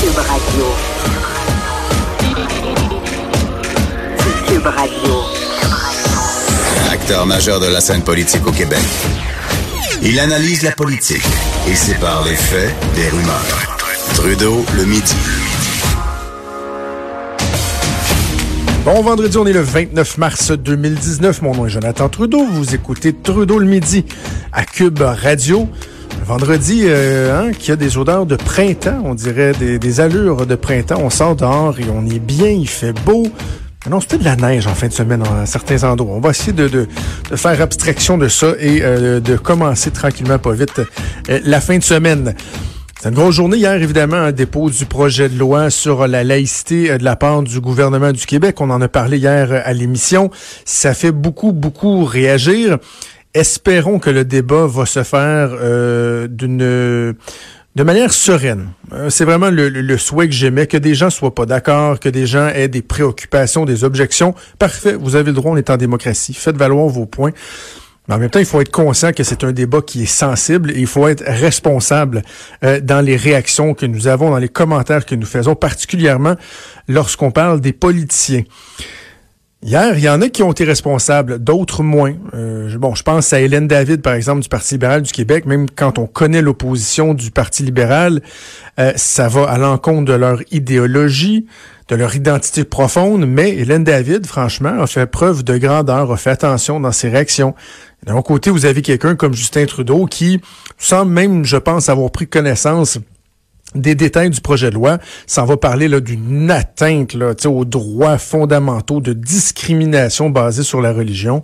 Cube Radio. Cube Radio. Acteur majeur de la scène politique au Québec. Il analyse la politique et sépare les faits des rumeurs. Trudeau le midi. Bon vendredi, on est le 29 mars 2019. Mon nom est Jonathan Trudeau. Vous écoutez Trudeau le midi à Cube Radio. Vendredi euh, hein, qui a des odeurs de printemps, on dirait des, allures de printemps. On sort dehors et on est bien, il fait beau. Non, c'était de la neige en fin de semaine à certains endroits. On va essayer de, faire abstraction de ça et euh, de commencer tranquillement, pas vite, euh, la fin de semaine. C'est une grosse journée hier, évidemment, un dépôt du projet de loi sur la laïcité euh, de la part du gouvernement du Québec. On en a parlé hier à l'émission. Ça fait beaucoup, beaucoup réagir. Espérons que le débat va se faire euh, d'une de manière sereine. Euh, C'est vraiment le, le- souhait que j'aimais, que des gens soient pas d'accord, que des gens aient des préoccupations, des objections. Parfait, vous avez le droit, on est en démocratie. Faites valoir vos points. Mais en même temps, il faut être conscient que c'est un débat qui est sensible et il faut être responsable euh, dans les réactions que nous avons, dans les commentaires que nous faisons, particulièrement lorsqu'on parle des politiciens. Hier, il y en a qui ont été responsables, d'autres moins. Euh, bon, je pense à Hélène David, par exemple, du Parti libéral du Québec. Même quand on connaît l'opposition du Parti libéral, euh, ça va à l'encontre de leur idéologie, de leur identité profonde. Mais Hélène David, franchement, a fait preuve de grandeur, a fait attention dans ses réactions. D'un côté, vous avez quelqu'un comme Justin Trudeau qui semble même, je pense, avoir pris connaissance des détails du projet de loi. Ça va parler d'une atteinte là, aux droits fondamentaux de discrimination basée sur la religion.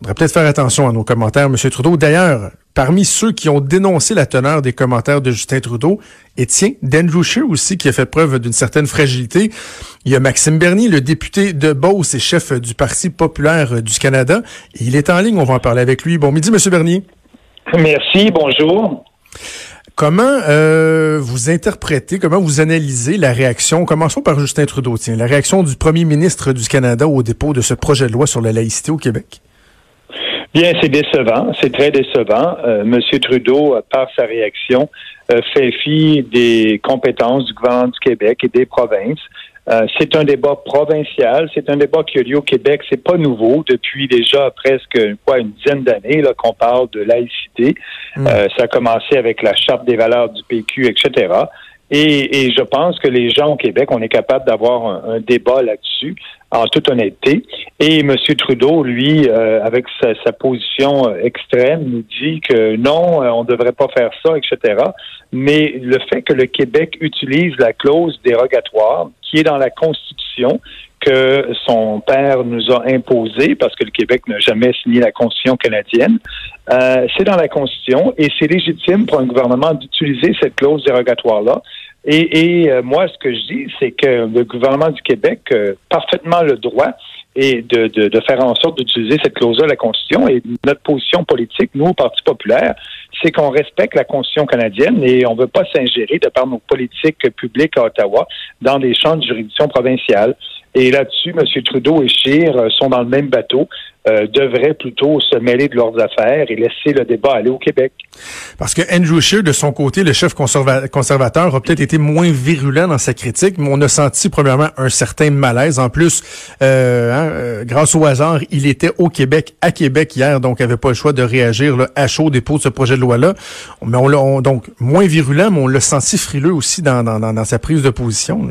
On devrait peut-être faire attention à nos commentaires, M. Trudeau. D'ailleurs, parmi ceux qui ont dénoncé la teneur des commentaires de Justin Trudeau, et tiens, d'Andrew Scheer aussi, qui a fait preuve d'une certaine fragilité. Il y a Maxime Bernier, le député de Beauce et chef du Parti populaire du Canada. Il est en ligne, on va en parler avec lui. Bon midi, M. Bernier. Merci, bonjour. Comment euh, vous interprétez, comment vous analysez la réaction, commençons par Justin Trudeau, tiens, la réaction du premier ministre du Canada au dépôt de ce projet de loi sur la laïcité au Québec? Bien, c'est décevant, c'est très décevant. Euh, Monsieur Trudeau, euh, par sa réaction, euh, fait fi des compétences du gouvernement du Québec et des provinces. Euh, c'est un débat provincial, c'est un débat qui a lieu au Québec, c'est pas nouveau depuis déjà presque quoi une dizaine d'années là qu'on parle de laïcité. Euh, ça a commencé avec la charte des valeurs du PQ, etc. Et, et je pense que les gens au Québec, on est capable d'avoir un, débat là-dessus, en toute honnêteté. Et M. Trudeau, lui, euh, avec sa, sa position euh, extrême, nous dit que non, euh, on ne devrait pas faire ça, etc. Mais le fait que le Québec utilise la clause dérogatoire, qui est dans la Constitution, que son père nous a imposé, parce que le Québec n'a jamais signé la Constitution canadienne, euh, c'est dans la Constitution et c'est légitime pour un gouvernement d'utiliser cette clause dérogatoire-là. Et, et euh, moi, ce que je dis, c'est que le gouvernement du Québec a parfaitement le droit et de, de, de faire en sorte d'utiliser cette clause-là la Constitution. Et notre position politique, nous, au Parti populaire, c'est qu'on respecte la Constitution canadienne et on ne veut pas s'ingérer de par nos politiques publiques à Ottawa dans des champs de juridiction provinciale. Et là-dessus, M. Trudeau et Scheer euh, sont dans le même bateau, euh, devraient plutôt se mêler de leurs affaires et laisser le débat aller au Québec. Parce que Andrew Scheer, de son côté, le chef conserva- conservateur, a peut-être été moins virulent dans sa critique, mais on a senti premièrement un certain malaise. En plus, euh, hein, euh, grâce au hasard, il était au Québec, à Québec hier, donc avait pas le choix de réagir là, à chaud au dépôt de ce projet de loi-là. Mais on l'a on- donc moins virulent, mais on l'a senti frileux aussi dans, dans, dans, sa prise de position.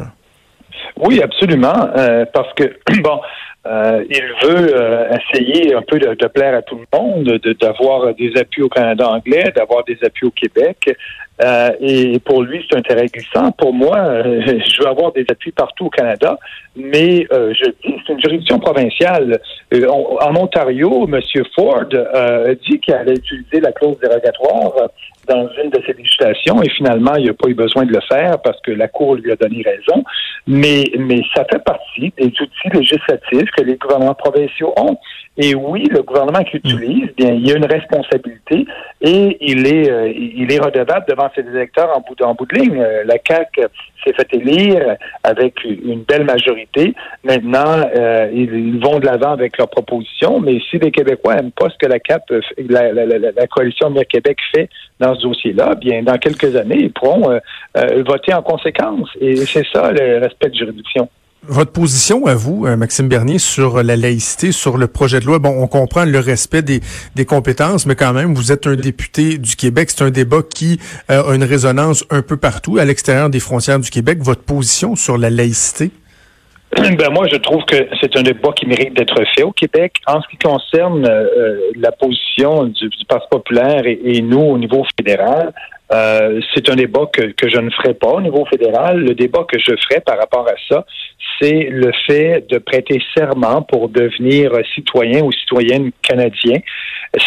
Oui, absolument, euh, parce que bon, Euh, il veut euh, essayer un peu de, de, plaire à tout le monde, d'avoir des appuis au Canada anglais, d'avoir des appuis au Québec. Euh, et pour lui, c'est un terrain glissant. Pour moi, euh, je veux avoir des appuis partout au Canada, mais euh, je dis c'est une juridiction provinciale. en Ontario, M. Ford a dit qu'il allait utiliser la clause dérogatoire dans une de ses législations et finalement, il n'a pas eu besoin de le faire parce que la Cour lui a donné raison. Mais, mais ça fait partie des outils législatifs que les gouvernements provinciaux ont. Et oui, le gouvernement qui utilise, bien, il y a une responsabilité et il est, euh, il est redevable devant ses électeurs en bout, de ligne. Euh, la CAQ s'est fait élire avec une belle majorité. Maintenant, euh, ils, vont de l'avant avec leurs propositions, mais si les Québécois n'aiment pas ce que la CAP, la, la, la, la coalition Mir Québec fait dans ce dossier-là, bien, dans quelques années, ils pourront voter en conséquence. Et c'est ça le respect de juridiction. Votre position à vous, euh, Maxime Bernier, sur la laïcité, sur le projet de loi, bon, on comprend le respect des, des compétences, mais quand même, vous êtes un député du Québec. C'est un débat qui euh, a une résonance un peu partout à l'extérieur des frontières du Québec. Votre position sur la laïcité? Ben moi, je trouve que c'est un débat qui mérite d'être fait au Québec. En ce qui concerne euh, la position du, Parti populaire et, et, nous au niveau fédéral, euh, c'est un débat que, que je ne ferai pas au niveau fédéral. Le débat que je ferai par rapport à ça, c'est le fait de prêter serment pour devenir citoyen ou citoyenne canadien.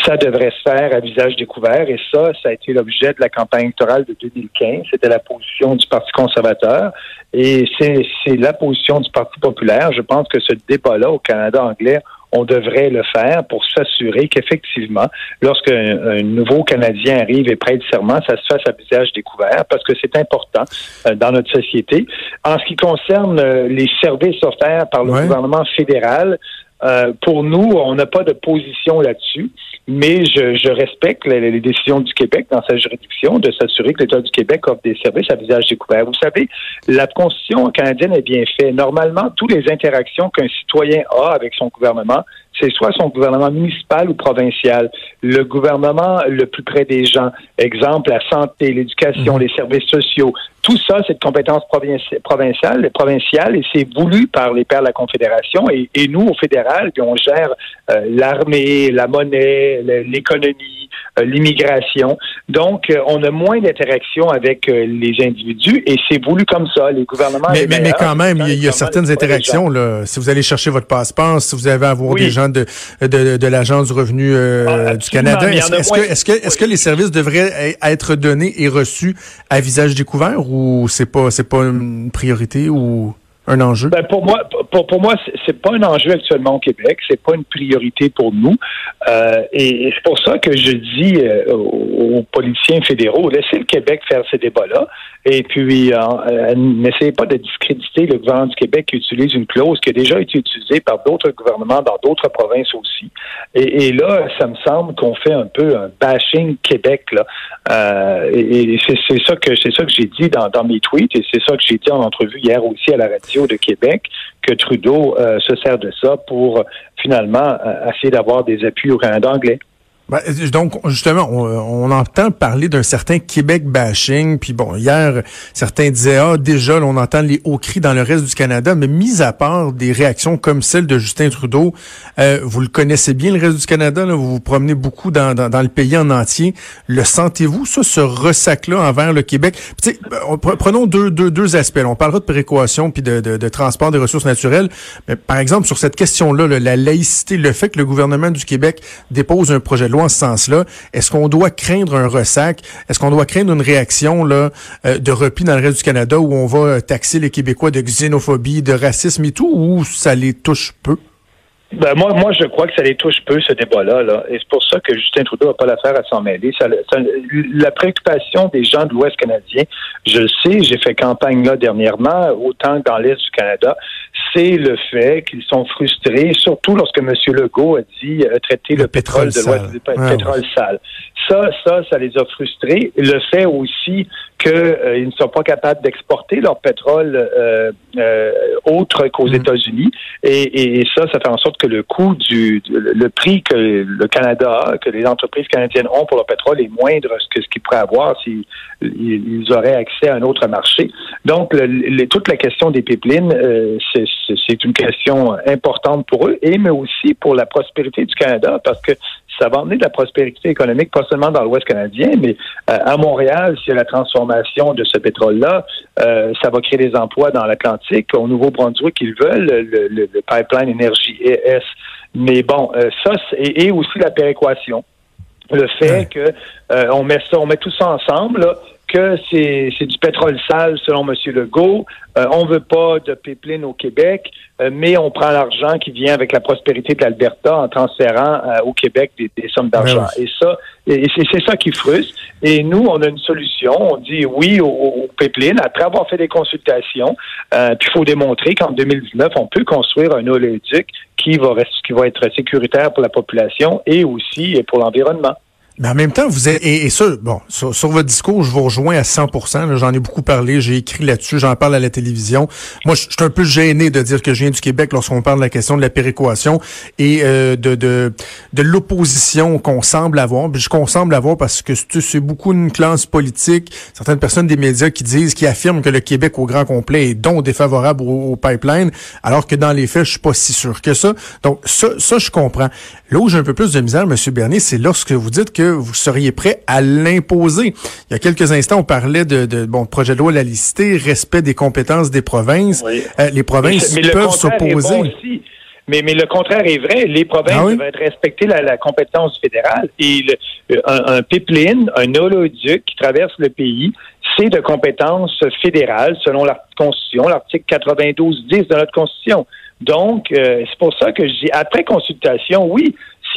Ça devrait se faire à visage découvert et ça, ça a été l'objet de la campagne électorale de 2015. C'était la position du Parti conservateur et c'est la position du Parti populaire. Je pense que ce débat-là au Canada anglais on devrait le faire pour s'assurer qu'effectivement, lorsqu'un nouveau Canadien arrive et prête serment, ça se fasse à visage découvert parce que c'est important euh, dans notre société. En ce qui concerne euh, les services offerts par le gouvernement fédéral, euh, pour nous, on n'a pas de position là-dessus, mais je, je respecte les, les, décisions du Québec dans sa juridiction de s'assurer que l'État du Québec offre des services à visage découvert. Vous savez, la Constitution canadienne est bien faite. Normalement, toutes les interactions qu'un citoyen a avec son gouvernement, c'est soit son gouvernement municipal ou provincial, le gouvernement le plus près des gens, exemple la santé, l'éducation, mhm. les services sociaux, tout ça, c'est de compétence provinciale, provinciale et c'est voulu par les pères de la Confédération. Et, nous, au fédéral, on gère euh, l'armée, la monnaie, l'économie, l'immigration. Donc, euh, on a moins d'interaction avec euh, les individus et c'est voulu comme ça. Les gouvernements. Mais, mais, quand même, il y a, certaines interactions. Là. Si vous allez chercher votre passeport, si vous avez à avoir des gens de, de, de l'Agence du revenu ah, du Canada, est-ce que, est-ce que, est-ce que les services devraient être donnés et reçus à visage découvert ou c'est pas, c'est pas une priorité ou un enjeu? Ben pour moi, pour, pour moi, c'est pas un enjeu actuellement au Québec. C'est pas une priorité pour nous. Euh, et, c'est pour ça que je dis euh, aux, politiciens fédéraux, laissez le Québec faire ces débats-là. Et puis, euh, euh, n'essayez pas de discréditer le gouvernement du Québec qui utilise une clause qui a déjà été utilisée par d'autres gouvernements dans d'autres provinces aussi. Et, là, ça me semble qu'on fait un peu un bashing Québec là. Euh, et, c'est ça que j'ai dit dans, dans mes tweets et c'est ça que j'ai dit en entrevue hier aussi à la radio de Québec que Trudeau euh, se sert de ça pour finalement essayer d'avoir des appuis au Canada anglais. Ben, donc, justement, on, entend parler d'un certain Québec bashing. Puis bon, hier, certains disaient, ah, déjà, on entend les hauts cris dans le reste du Canada. Mais mis à part des réactions comme celle de Justin Trudeau, euh, vous le connaissez bien, le reste du Canada. Là, vous vous promenez beaucoup dans, dans, le pays en entier. Le sentez-vous, ça, ce ressac-là envers le Québec? Puis, prenons deux, deux, deux aspects. On parlera de précaution puis de, de, de, transport des ressources naturelles. Mais par exemple, sur cette question-là, la laïcité, le fait que le gouvernement du Québec dépose un projet de en ce sens-là. Est-ce qu'on doit craindre un ressac? Est-ce qu'on doit craindre une réaction là, euh, de repli dans le reste du Canada où on va taxer les Québécois de xénophobie, de racisme et tout, ou ça les touche peu? Ben moi, moi, je crois que ça les touche peu, ce débat-là. Là. Et c'est pour ça que Justin Trudeau n'a pas l'affaire à s'en mêler. Ça, la préoccupation des gens de l'Ouest canadien, je le sais, j'ai fait campagne là dernièrement, autant dans l'Est du Canada, c'est le fait qu'ils sont frustrés, surtout lorsque M. Legault a dit euh, traiter le, pétrole, de l'Ouest du pétrole sale. Ça, ça, ça les a frustrés. Le fait aussi qu'ils euh, ne sont pas capables d'exporter leur pétrole euh, euh autre qu'aux mm. États-Unis. Et, et, ça, ça fait en sorte que le coût du, le prix que le Canada a, que les entreprises canadiennes ont pour leur pétrole est moindre que ce qu'ils pourraient avoir s'ils ils auraient accès à un autre marché. Donc, toute la question des pipelines, euh, c'est une question importante pour eux, et mais aussi pour la prospérité du Canada, parce que ça va emmener de la prospérité économique, pas seulement dans l'Ouest canadien, mais euh, à Montréal, a la transformation de ce pétrole-là, euh, ça va créer des emplois dans l'Atlantique. Au Nouveau-Brunswick, ils veulent le, le, pipeline énergie ES. Mais bon, euh, ça, et, et aussi la péréquation. Le fait que on met ça, on met tout ça ensemble, là, que c'est du pétrole sale, selon M. Legault. Euh, on veut pas de pipeline au Québec, euh, mais on prend l'argent qui vient avec la prospérité de l'Alberta en transférant euh, au Québec des, sommes d'argent. Et ça, et c'est ça qui frustre. Et nous, on a une solution. On dit oui au, au pipeline après avoir fait des consultations. puis il faut démontrer qu'en 2019, on peut construire un oléoduc qui va, qui va être sécuritaire pour la population et aussi pour l'environnement. Mais en même temps, vous êtes, et, ça, bon, sur, votre discours, je vous rejoins à 100% J'en ai beaucoup parlé, j'ai écrit là-dessus, j'en parle à la télévision. Moi, je, suis un peu gêné de dire que je viens du Québec lorsqu'on parle de la question de la péréquation et euh, de, de, de l'opposition qu'on semble avoir. Puis qu'on semble avoir parce que c'est beaucoup une classe politique, certaines personnes des médias qui disent, qui affirment que le Québec au grand complet est donc défavorable au, pipeline, alors que dans les faits, je suis pas si sûr que ça. Donc, ça, ça je comprends. Là où j'ai un peu plus de misère, M. Bernier, c'est lorsque vous dites que vous seriez prêt à l'imposer. Il y a quelques instants, on parlait de, de bon projet de loi la licité, respect des compétences des provinces. Euh, les provinces peuvent s'opposer. mais, mais le contraire est vrai. Les provinces ah doivent respecter la, compétence fédérale. Et un, pipeline, un holoduc qui traverse le pays, c'est de compétence fédérale selon la Constitution, l'article 92-10 de notre Constitution. Donc, euh, c'est pour ça que je dis, après consultation, oui,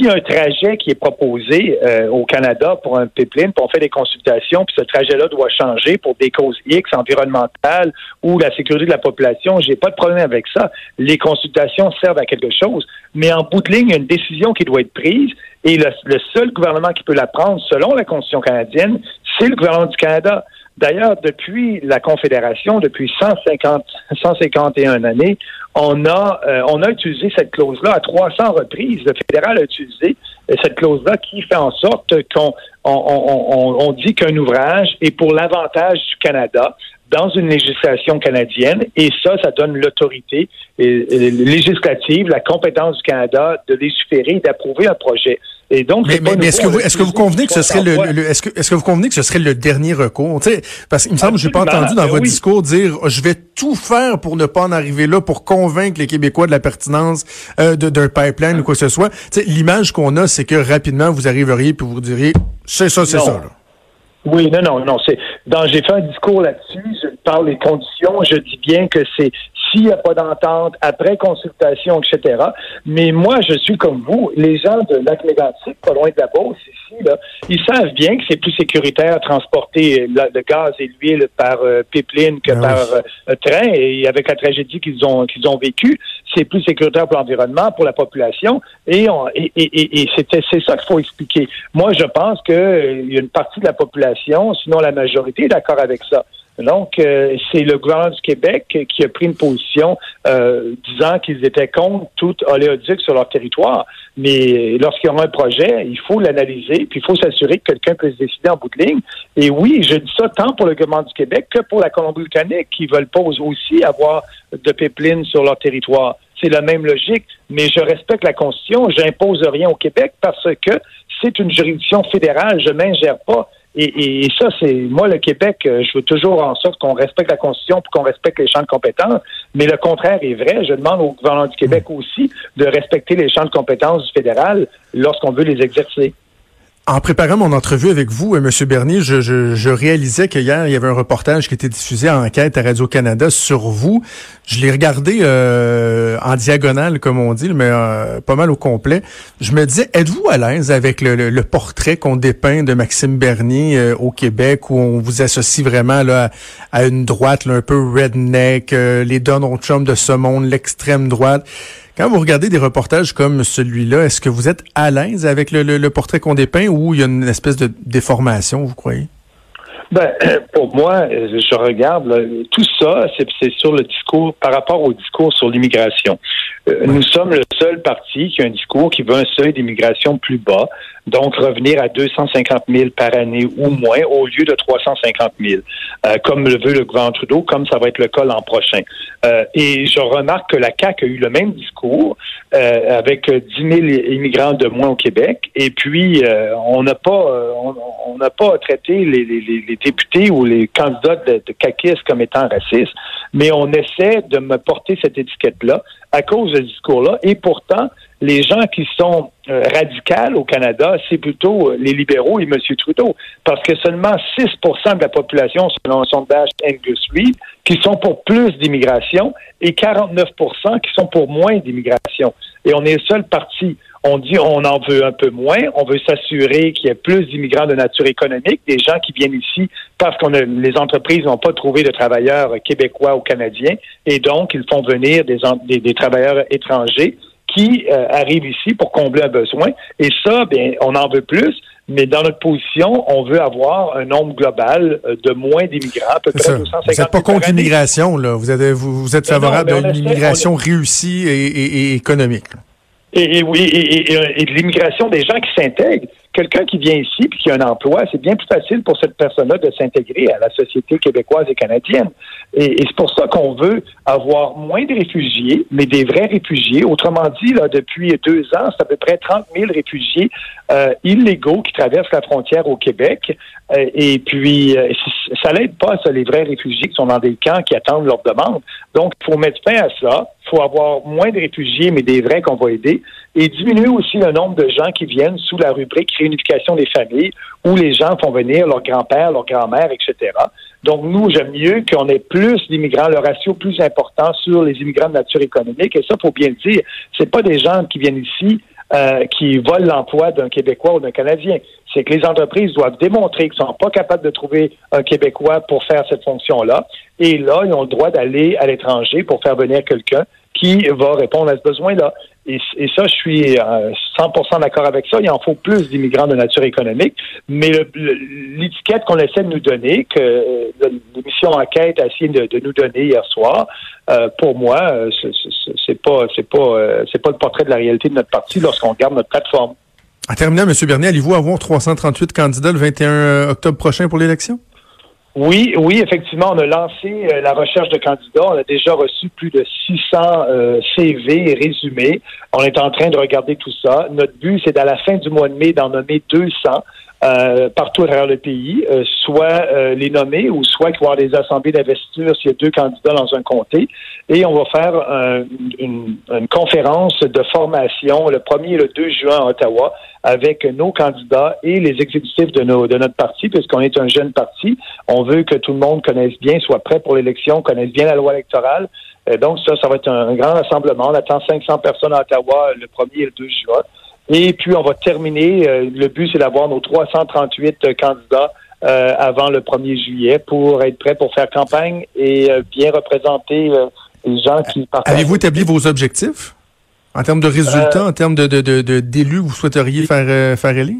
a un trajet qui est proposé euh, au Canada pour un pipeline, puis on fait des consultations, puis ce trajet-là doit changer pour des causes X environnementales ou la sécurité de la population, j'ai pas de problème avec ça. Les consultations servent à quelque chose, mais en bout de ligne, il y a une décision qui doit être prise et le seul gouvernement qui peut la prendre, selon la Constitution canadienne, c'est le gouvernement du Canada. D'ailleurs, depuis la Confédération, depuis 150, 151 années, on a, euh, on a utilisé cette clause-là à 300 reprises. Le fédéral a utilisé euh, cette clause-là qui fait en sorte qu'on on, on, dit qu'un ouvrage est pour l'avantage du Canada dans une législation canadienne et ça, ça donne l'autorité euh, législative, la compétence du Canada de légiférer, d'approuver un projet. Et donc, mais, mais, est-ce que vous est-ce que vous convenez que ce serait le, est-ce que est-ce que vous convenez que ce serait le dernier recours? Tu sais, parce qu'il me semble que j'ai pas entendu dans ben votre discours dire je vais tout faire pour ne pas en arriver là pour convaincre les Québécois de la pertinence euh, d'un pipeline ou quoi que ce soit. Tu sais, l'image qu'on a c'est que rapidement vous arriveriez puis vous diriez c'est ça c'est ça là. Oui, non, non, non. C'est dans j'ai fait un discours là-dessus. Je parle des conditions. Je dis bien que c'est s'il n'y a pas d'entente, après consultation, etc. Mais moi, je suis comme vous. Les gens de lac mégantic pas loin de la Beauce, ici, là, ils savent bien que c'est plus sécuritaire à transporter le, gaz et l'huile par euh, pipeline que ben par euh, train. Et avec la tragédie qu'ils ont qu'ils ont vécue, c'est plus sécuritaire pour l'environnement, pour la population. Et, et, et, et c'est ça qu'il faut expliquer. Moi, je pense qu'il euh, y a une partie de la population, sinon la majorité, est d'accord avec ça. Donc, euh, c'est le gouvernement du Québec qui a pris une position euh, disant qu'ils étaient contre tout oléoduc sur leur territoire. Mais lorsqu'il y aura un projet, il faut l'analyser, puis il faut s'assurer que quelqu'un puisse décider en bout de ligne. Et oui, je dis ça tant pour le gouvernement du Québec que pour la Colombie-Britannique, qui veulent pas aussi avoir de pipeline sur leur territoire. C'est la même logique, mais je respecte la Constitution, j'impose rien au Québec parce que c'est une juridiction fédérale, je m'ingère pas et, ça, c'est moi, le Québec, euh, je veux toujours en sorte qu'on respecte la Constitution pour qu'on respecte les champs de compétences. Mais le contraire est vrai. Je demande au gouvernement du Québec mm. aussi de respecter les champs de compétences du fédéral lorsqu'on veut les exercer. En préparant mon entrevue avec vous, euh, M. Bernier, je, je, je réalisais qu'hier, il y avait un reportage qui était diffusé en enquête à Radio-Canada sur vous. Je l'ai regardé euh, en diagonale, comme on dit, mais euh, pas mal au complet. Je me disais, êtes-vous à l'aise avec le, portrait qu'on dépeint de Maxime Bernier au Québec, où on vous associe vraiment à, une droite un peu redneck, les Donald Trump de ce monde, l'extrême droite? Quand vous regardez des reportages comme celui-là, est-ce que vous êtes à l'aise avec le, portrait qu'on dépeint ou il y a une espèce de déformation, vous croyez? Ben, pour moi, je regarde tout ça, c'est sur le discours par rapport au discours sur l'immigration. Euh, nous sommes le seul parti qui a un discours qui veut un seuil d'immigration plus bas. Donc revenir à 250 000 par année ou moins au lieu de 350 000, euh, comme le veut le gouvernement Trudeau, comme ça va être le cas l'an prochain. Euh, et je remarque que la CAQ a eu le même discours euh, avec 10 000 immigrants de moins au Québec, et puis on n'a pas on n'a pas traité les, députés ou les candidats de, de caquistes comme étant racistes, mais on essaie de me porter cette étiquette-là à cause de ce discours-là, et pourtant les gens qui sont euh, radicaux au Canada, c'est plutôt euh, les libéraux et M. Trudeau, parce que seulement 6 de la population, selon un sondage Angus Reid, qui sont pour plus d'immigration et 49 qui sont pour moins d'immigration. Et on est le seul parti. On dit on en veut un peu moins, on veut s'assurer qu'il y ait plus d'immigrants de nature économique, des gens qui viennent ici parce que les entreprises n'ont pas trouvé de travailleurs québécois ou canadiens, et donc ils font venir des travailleurs étrangers qui euh, arrivent ici pour combler un besoin. Et ça, bien, on en veut plus, mais dans notre position, on veut avoir un nombre global euh, de moins d'immigrants, à peu près 250 Vous n'êtes pas contre l'immigration, là. Vous êtes, vous, êtes favorable à une immigration réussie et, économique. Et, oui, et, de l'immigration des gens qui s'intègrent. Quelqu'un qui vient ici puis qui a un emploi, c'est bien plus facile pour cette personne-là de s'intégrer à la société québécoise et canadienne. Et, c'est pour ça qu'on veut avoir moins de réfugiés, mais des vrais réfugiés. Autrement dit, là, depuis deux ans, c'est à peu près 30 000 réfugiés euh, illégaux qui traversent la frontière au Québec. Euh, et puis, euh, ça l'aide pas, ça, les vrais réfugiés qui sont dans des camps qui attendent leur demande. Donc, il faut mettre fin à ça. Faut avoir moins de réfugiés, mais des vrais qu'on va aider. Et diminuer aussi le nombre de gens qui viennent sous la rubrique réunification des familles, où les gens font venir leur grand-père, leur grand-mère, etc. Donc, nous, j'aime mieux qu'on ait plus d'immigrants, le ratio plus important sur les immigrants de nature économique. Et ça, faut bien le dire, c'est pas des gens qui viennent ici euh, qui volent l'emploi d'un Québécois ou d'un Canadien. C'est que les entreprises doivent démontrer qu'ils sont pas capables de trouver un Québécois pour faire cette fonction-là. Et là, ils ont le droit d'aller à l'étranger pour faire venir quelqu'un qui va répondre à ce besoin-là. Et, ça, je suis 100% euh, d'accord avec ça. Il en faut plus d'immigrants de nature économique. Mais l'étiquette qu'on essaie de nous donner, que euh, l'émission Enquête a essayé de, nous donner hier soir, euh, pour moi, c'est pas, pas, pas le portrait de la réalité de notre parti lorsqu'on regarde notre plateforme. En terminant, M. Bernier, allez-vous avoir 338 candidats le 21 octobre prochain pour l'élection? Oui, oui, effectivement, on a lancé euh, la recherche de candidats. On a déjà reçu plus de 600 euh, CV résumés. On est en train de regarder tout ça. Notre but, c'est à la fin du mois de mai d'en nommer 200 euh, partout à travers le pays, euh, soit euh, les nommer ou soit qu'il des assemblées d'investiture s'il y a deux candidats dans un comté. Et on va faire une, une, conférence de formation le 1er et le 2 juin à Ottawa avec nos candidats et les exécutifs de, nos, de notre parti, puisqu'on est un jeune parti. On veut que tout le monde connaisse bien, soit prêt pour l'élection, connaisse bien la loi électorale. donc ça, ça va être un, un grand rassemblement. On attend 500 personnes à Ottawa le 1er et le 2 juin. Et puis, on va terminer. Euh, le but, c'est d'avoir nos 338 euh, candidats euh, avant le 1er juillet pour être prêts pour faire campagne et bien représenter les gens qui partent. Avez-vous établi vos objectifs? En termes de résultats, en termes de, de, d'élus, vous souhaiteriez faire, faire élire?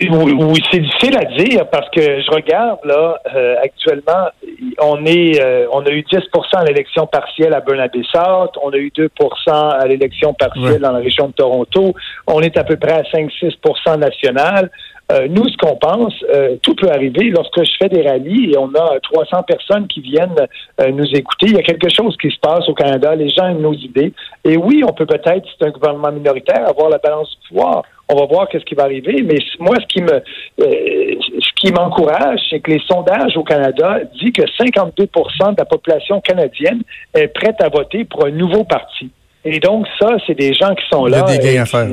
Oui, c'est difficile à dire parce que je regarde là actuellement, on est, on a eu 10% à l'élection partielle à Bernabé-South, on a eu 2% à l'élection partielle dans la région de Toronto, on est à peu près à 5-6% national. Euh, nous, ce qu'on pense, euh, tout peut arriver. Lorsque je fais des rallyes et on a 300 personnes qui viennent euh, nous écouter, il y a quelque chose qui se passe au Canada. Les gens aiment nos idées. Et oui, on peut peut-être, c'est un gouvernement minoritaire, avoir la balance du pouvoir. On va voir qu'est-ce qui va arriver. Mais moi, ce qui me, ce qui m'encourage, c'est que les sondages au Canada disent que 52% de la population canadienne est prête à voter pour un nouveau parti. Et donc, ça, c'est des gens qui sont là. Il y a des gains à faire.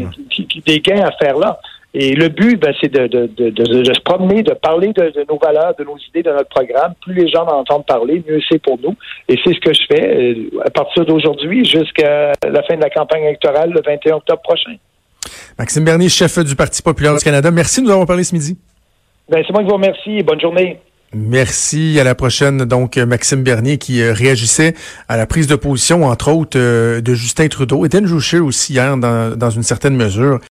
des gains à faire là. Et le but, ben, c'est de, de, de, de, se promener, de parler de, nos valeurs, de nos idées, de notre programme. Plus les gens en entendent parler, mieux c'est pour nous. Et c'est ce que je fais euh, à partir d'aujourd'hui jusqu'à la fin de la campagne électorale le 21 octobre prochain. Maxime Bernier, chef du Parti populaire du Canada. Merci de nous avoir parlé ce midi. Ben, c'est moi qui vous remercie. Bonne journée. Merci. À la prochaine. Donc, Maxime Bernier qui euh, réagissait à la prise de position, entre autres, euh, de Justin Trudeau. Étienne Joucher aussi hier, dans, dans une certaine mesure.